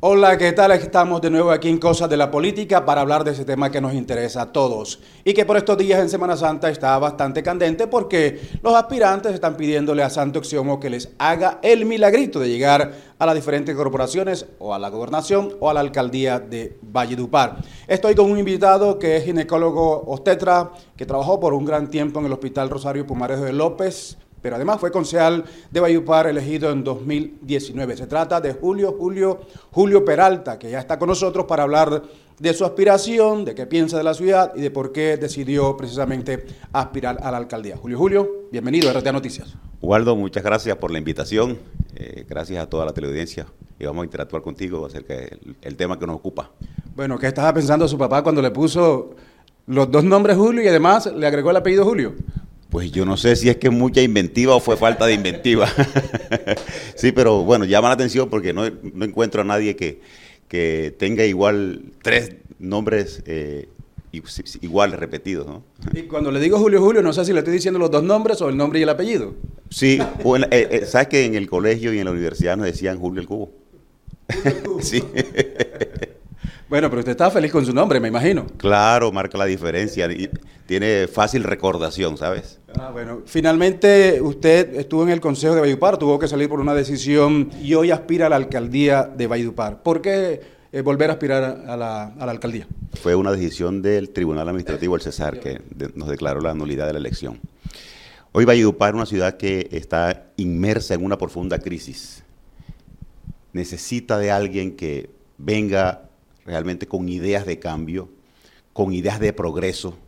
Hola, ¿qué tal? Estamos de nuevo aquí en Cosas de la Política para hablar de ese tema que nos interesa a todos y que por estos días en Semana Santa está bastante candente porque los aspirantes están pidiéndole a Santo Exiomo que les haga el milagrito de llegar a las diferentes corporaciones o a la gobernación o a la alcaldía de Valledupar. Estoy con un invitado que es ginecólogo obstetra que trabajó por un gran tiempo en el Hospital Rosario Pumarejo de López, pero además fue concejal de Bayupar elegido en 2019. Se trata de Julio, Julio, Julio Peralta, que ya está con nosotros para hablar de su aspiración, de qué piensa de la ciudad y de por qué decidió precisamente aspirar a la alcaldía. Julio, Julio, bienvenido a RTA Noticias. Waldo, muchas gracias por la invitación. Eh, gracias a toda la teleaudiencia y vamos a interactuar contigo acerca del tema que nos ocupa. Bueno, ¿qué estaba pensando su papá cuando le puso los dos nombres Julio y además le agregó el apellido Julio? Pues yo no sé si es que mucha inventiva o fue falta de inventiva. sí, pero bueno, llama la atención porque no, encuentro a nadie que, que, tenga igual tres nombres eh, igual repetidos. ¿no? Y cuando le digo Julio Julio, no sé si le estoy diciendo los dos nombres o el nombre y el apellido. Sí, bueno, eh, eh, sabes que en el colegio y en la universidad nos decían Julio el Cubo. Julio el Cubo. sí. Bueno, pero usted está feliz con su nombre, me imagino. Claro, marca la diferencia y tiene fácil recordación, ¿sabes? Ah, bueno. Finalmente, usted estuvo en el Consejo de Valledupar, tuvo que salir por una decisión y hoy aspira a la alcaldía de Valledupar. ¿Por qué eh, volver a aspirar a la, alcaldía? Fue una decisión del Tribunal Administrativo, el Cesar, que nos declaró la nulidad de la elección. Hoy Valledupar es una ciudad que está inmersa en una profunda crisis. Necesita de alguien que venga realmente con ideas de cambio, con ideas de progreso,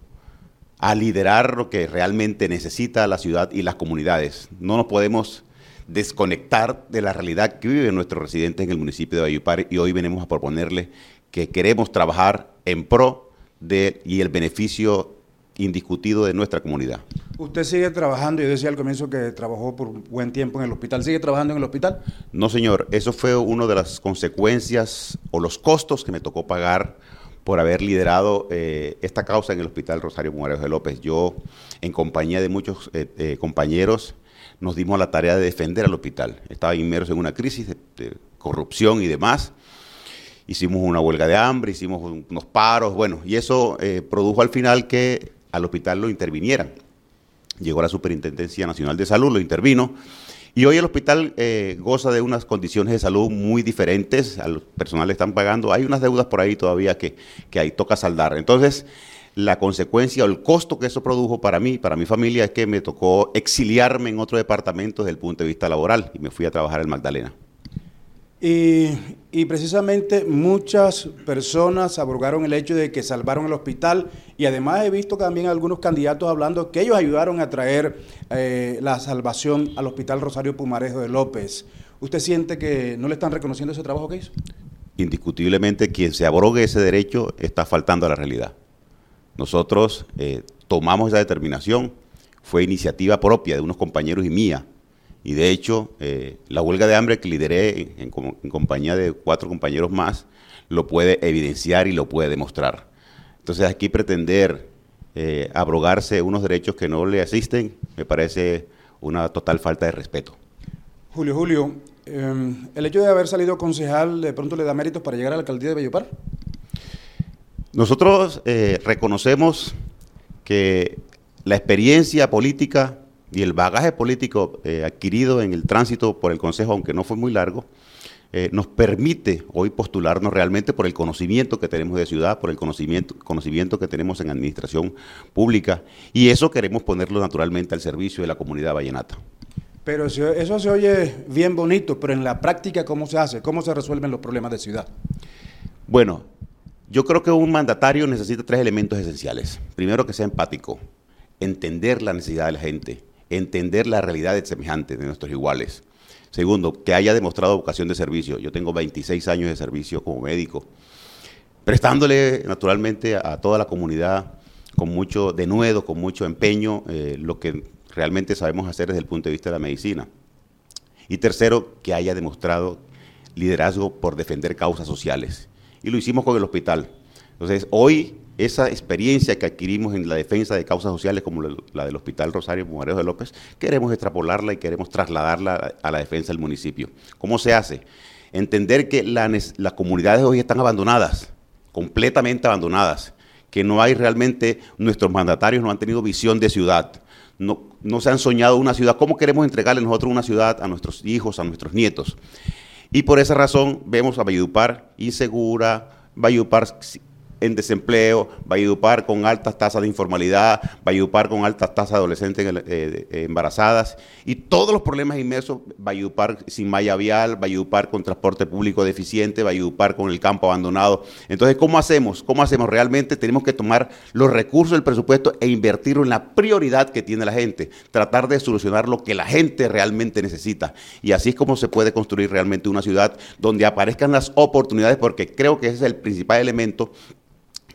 a liderar lo que realmente necesita la ciudad y las comunidades. No nos podemos desconectar de la realidad que viven nuestros residentes en el municipio de Bayupar y hoy venimos a proponerles que queremos trabajar en pro de y el beneficio indiscutido de nuestra comunidad. Usted sigue trabajando, yo decía al comienzo que trabajó por un buen tiempo en el hospital, ¿sigue trabajando en el hospital? No, señor, eso fue una de las consecuencias o los costos que me tocó pagar por haber liderado eh, esta causa en el Hospital Rosario Mujeres de López. Yo, en compañía de muchos eh, eh, compañeros, nos dimos la tarea de defender al hospital. Estaba inmerso en una crisis de, corrupción y demás. Hicimos una huelga de hambre, hicimos unos paros, bueno, y eso produjo al final que al hospital lo intervinieran. Llegó la Superintendencia Nacional de Salud, lo intervino, y hoy el hospital eh, goza de unas condiciones de salud muy diferentes, al personal le están pagando, hay unas deudas por ahí todavía que, que ahí toca saldar. Entonces, la consecuencia o el costo que eso produjo para mí, para mi familia, es que me tocó exiliarme en otro departamento desde el punto de vista laboral y me fui a trabajar en Magdalena. Y, precisamente muchas personas abrogaron el hecho de que salvaron el hospital y además he visto también algunos candidatos hablando que ellos ayudaron a traer eh, la salvación al Hospital Rosario Pumarejo de López. ¿Usted siente que no le están reconociendo ese trabajo que hizo? Indiscutiblemente quien se abrogue ese derecho está faltando a la realidad. Nosotros eh, tomamos esa determinación, fue iniciativa propia de unos compañeros y mía, y de hecho, eh, la huelga de hambre que lideré en, compañía de cuatro compañeros más lo puede evidenciar y lo puede demostrar. Entonces aquí pretender eh, abrogarse unos derechos que no le asisten me parece una total falta de respeto. Julio, Julio, em, ¿el hecho de haber salido concejal de pronto le da méritos para llegar a la alcaldía de Bellopar? Nosotros reconocemos que la experiencia política y el bagaje político eh, adquirido en el tránsito por el Consejo, aunque no fue muy largo, eh, nos permite hoy postularnos realmente por el conocimiento que tenemos de ciudad, por el conocimiento, conocimiento que tenemos en administración pública, y eso queremos ponerlo naturalmente al servicio de la comunidad vallenata. Pero eso se oye bien bonito, pero en la práctica, ¿cómo se hace? ¿Cómo se resuelven los problemas de ciudad? Bueno, yo creo que un mandatario necesita tres elementos esenciales. Primero, que sea empático, entender la necesidad de la gente, entender la realidad de semejantes, de nuestros iguales. Segundo, que haya demostrado vocación de servicio. Yo tengo 26 años de servicio como médico, prestándole naturalmente a toda la comunidad con mucho denuedo, con mucho empeño, eh, lo que realmente sabemos hacer desde el punto de vista de la medicina. Y tercero, que haya demostrado liderazgo por defender causas sociales. Y lo hicimos con el hospital. Entonces, hoy esa experiencia que adquirimos en la defensa de causas sociales como la del Hospital Rosario Mujeres de López, queremos extrapolarla y queremos trasladarla a la defensa del municipio. ¿Cómo se hace? entender que las comunidades hoy están abandonadas, completamente abandonadas, que no hay realmente, nuestros mandatarios no han tenido visión de ciudad, no, no se han soñado una ciudad, ¿cómo queremos entregarle nosotros una ciudad a nuestros hijos, a nuestros nietos? Y por esa razón vemos a Valledupar insegura, Valledupar en desempleo, Valledupar con altas tasas de informalidad, Valledupar con altas tasas de adolescentes eh, eh, embarazadas y todos los problemas inmersos, Valledupar sin malla vial, Valledupar con transporte público deficiente, Valledupar con el campo abandonado. Entonces, ¿cómo hacemos? ¿Cómo hacemos? Realmente tenemos que tomar los recursos del presupuesto e invertirlo en la prioridad que tiene la gente, tratar de solucionar lo que la gente realmente necesita. Y así es como se puede construir realmente una ciudad donde aparezcan las oportunidades, porque creo que ese es el principal elemento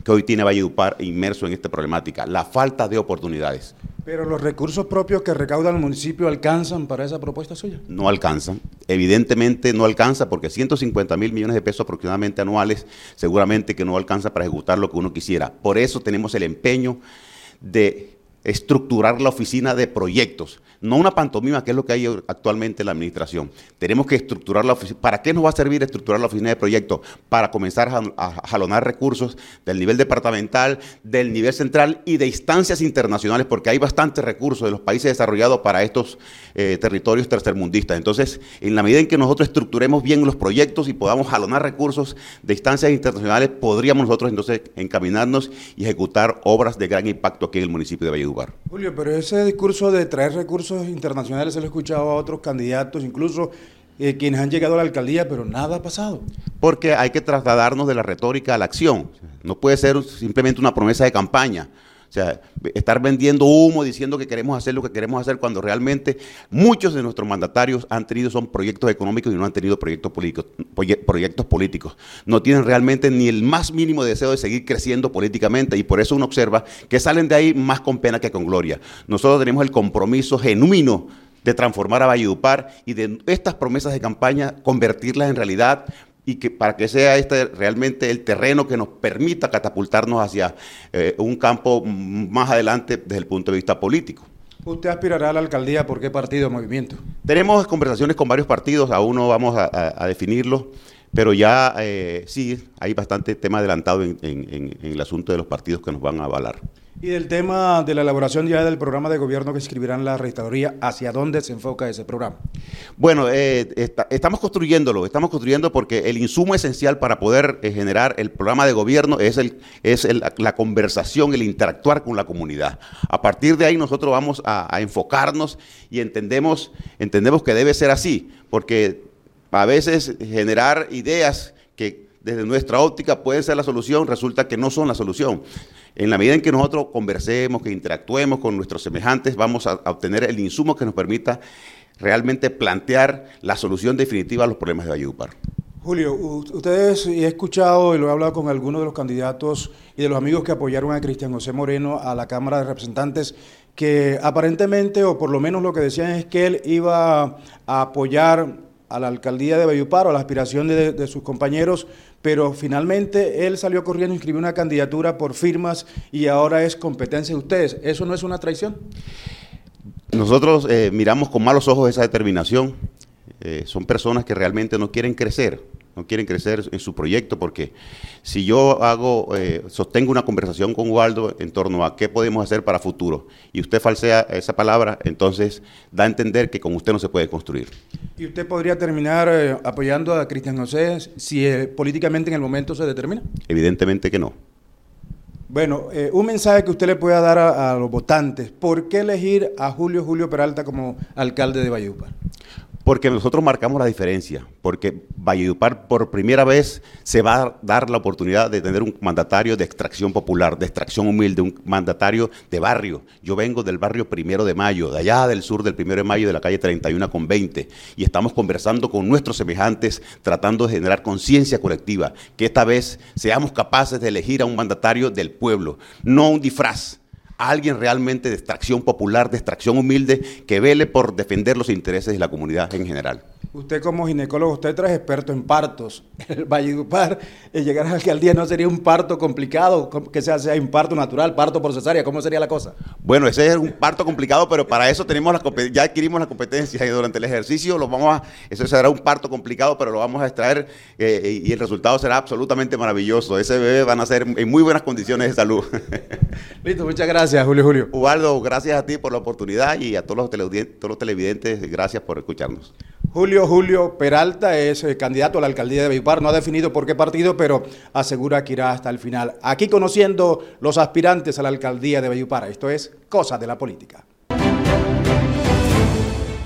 que hoy tiene Valledupar inmerso en esta problemática, la falta de oportunidades. Pero los recursos propios que recauda el municipio alcanzan para esa propuesta suya? No alcanzan, evidentemente no alcanza porque 150 mil millones de pesos aproximadamente anuales seguramente que no alcanza para ejecutar lo que uno quisiera. Por eso tenemos el empeño de estructurar la oficina de proyectos, no una pantomima, que es lo que hay actualmente en la administración. Tenemos que estructurar la oficina. ¿Para qué nos va a servir estructurar la oficina de proyectos? Para comenzar a, jalonar recursos del nivel departamental, del nivel central y de instancias internacionales, porque hay bastantes recursos de los países desarrollados para estos eh, territorios tercermundistas. Entonces, en la medida en que nosotros estructuremos bien los proyectos y podamos jalonar recursos de instancias internacionales, podríamos nosotros entonces encaminarnos y ejecutar obras de gran impacto aquí en el municipio de Valledupar. Julio, pero ese discurso de traer recursos internacionales se lo he escuchado a otros candidatos, incluso eh, quienes han llegado a la alcaldía, pero nada ha pasado. Porque hay que trasladarnos de la retórica a la acción. No puede ser simplemente una promesa de campaña. Sea, estar vendiendo humo, diciendo que queremos hacer lo que queremos hacer, cuando realmente muchos de nuestros mandatarios han tenido son proyectos económicos y no han tenido proyectos políticos, proyectos políticos. No tienen realmente ni el más mínimo deseo de seguir creciendo políticamente y por eso uno observa que salen de ahí más con pena que con gloria. Nosotros tenemos el compromiso genuino de transformar a Valledupar y de estas promesas de campaña convertirlas en realidad y que para que sea este realmente el terreno que nos permita catapultarnos hacia eh, un campo más adelante desde el punto de vista político. ¿Usted aspirará a la alcaldía por qué partido o movimiento? Tenemos conversaciones con varios partidos, aún no vamos a, definirlo, pero ya eh, sí hay bastante tema adelantado en el asunto de los partidos que nos van a avalar. Y del tema de la elaboración ya del programa de gobierno que escribirán la registraduría, ¿hacia dónde se enfoca ese programa? Bueno, eh, estamos construyéndolo, estamos construyendo porque el insumo esencial para poder eh, generar el programa de gobierno es, el, la conversación, el interactuar con la comunidad. A partir de ahí nosotros vamos a, a enfocarnos y entendemos, entendemos que debe ser así, porque a veces generar ideas que desde nuestra óptica pueden ser la solución, resulta que no son la solución. En la medida en que nosotros conversemos, que interactuemos con nuestros semejantes, vamos a, obtener el insumo que nos permita realmente plantear la solución definitiva a los problemas de Valledupar. Julio, ustedes, he escuchado y lo he hablado con algunos de los candidatos y de los amigos que apoyaron a Cristian José Moreno a la Cámara de Representantes, que aparentemente, o por lo menos lo que decían es que él iba a apoyar a la alcaldía de Bayupar o a la aspiración de, sus compañeros, pero finalmente él salió corriendo, inscribió una candidatura por firmas y ahora es competencia de ustedes. ¿Eso no es una traición? Nosotros eh, miramos con malos ojos esa determinación. Eh, son personas que realmente no quieren crecer no quieren crecer en su proyecto, porque si yo hago, eh, sostengo una conversación con Waldo en torno a qué podemos hacer para futuro, y usted falsea esa palabra, entonces da a entender que con usted no se puede construir. ¿Y usted podría terminar eh, apoyando a Cristian José si eh, políticamente en el momento se determina? Evidentemente que no. Bueno, un mensaje que usted le pueda dar a, a, los votantes. ¿Por qué elegir a Julio Julio Peralta como alcalde de Valledupar? Porque nosotros marcamos la diferencia, porque Valledupar por primera vez se va a dar la oportunidad de tener un mandatario de extracción popular, de extracción humilde, un mandatario de barrio. Yo vengo del barrio Primero de Mayo, de allá del sur del Primero de Mayo, de la calle 31 con 20, y estamos conversando con nuestros semejantes, tratando de generar conciencia colectiva, que esta vez seamos capaces de elegir a un mandatario del pueblo, no un disfraz alguien realmente de extracción popular, de extracción humilde, que vele por defender los intereses de la comunidad en general. Usted como ginecólogo, usted tres experto en partos. El Valledupar, el llegar a la alcaldía no sería un parto complicado, que sea, sea un parto natural, parto por cesárea, ¿cómo sería la cosa? Bueno, ese es un parto complicado, pero para eso tenemos la ya adquirimos la competencia y durante el ejercicio lo vamos a, eso será un parto complicado, pero lo vamos a extraer eh, y el resultado será absolutamente maravilloso. Ese bebé van a ser en muy buenas condiciones de salud. Listo, muchas gracias, Julio Julio. Ubaldo, gracias a ti por la oportunidad y a todos los televidentes, todos los televidentes gracias por escucharnos. Julio Julio Peralta es eh, candidato a la alcaldía de Beipar, no ha definido por qué partido, pero asegura que irá hasta el final. Aquí conociendo los aspirantes a la alcaldía de Beipar, esto es cosa de la política.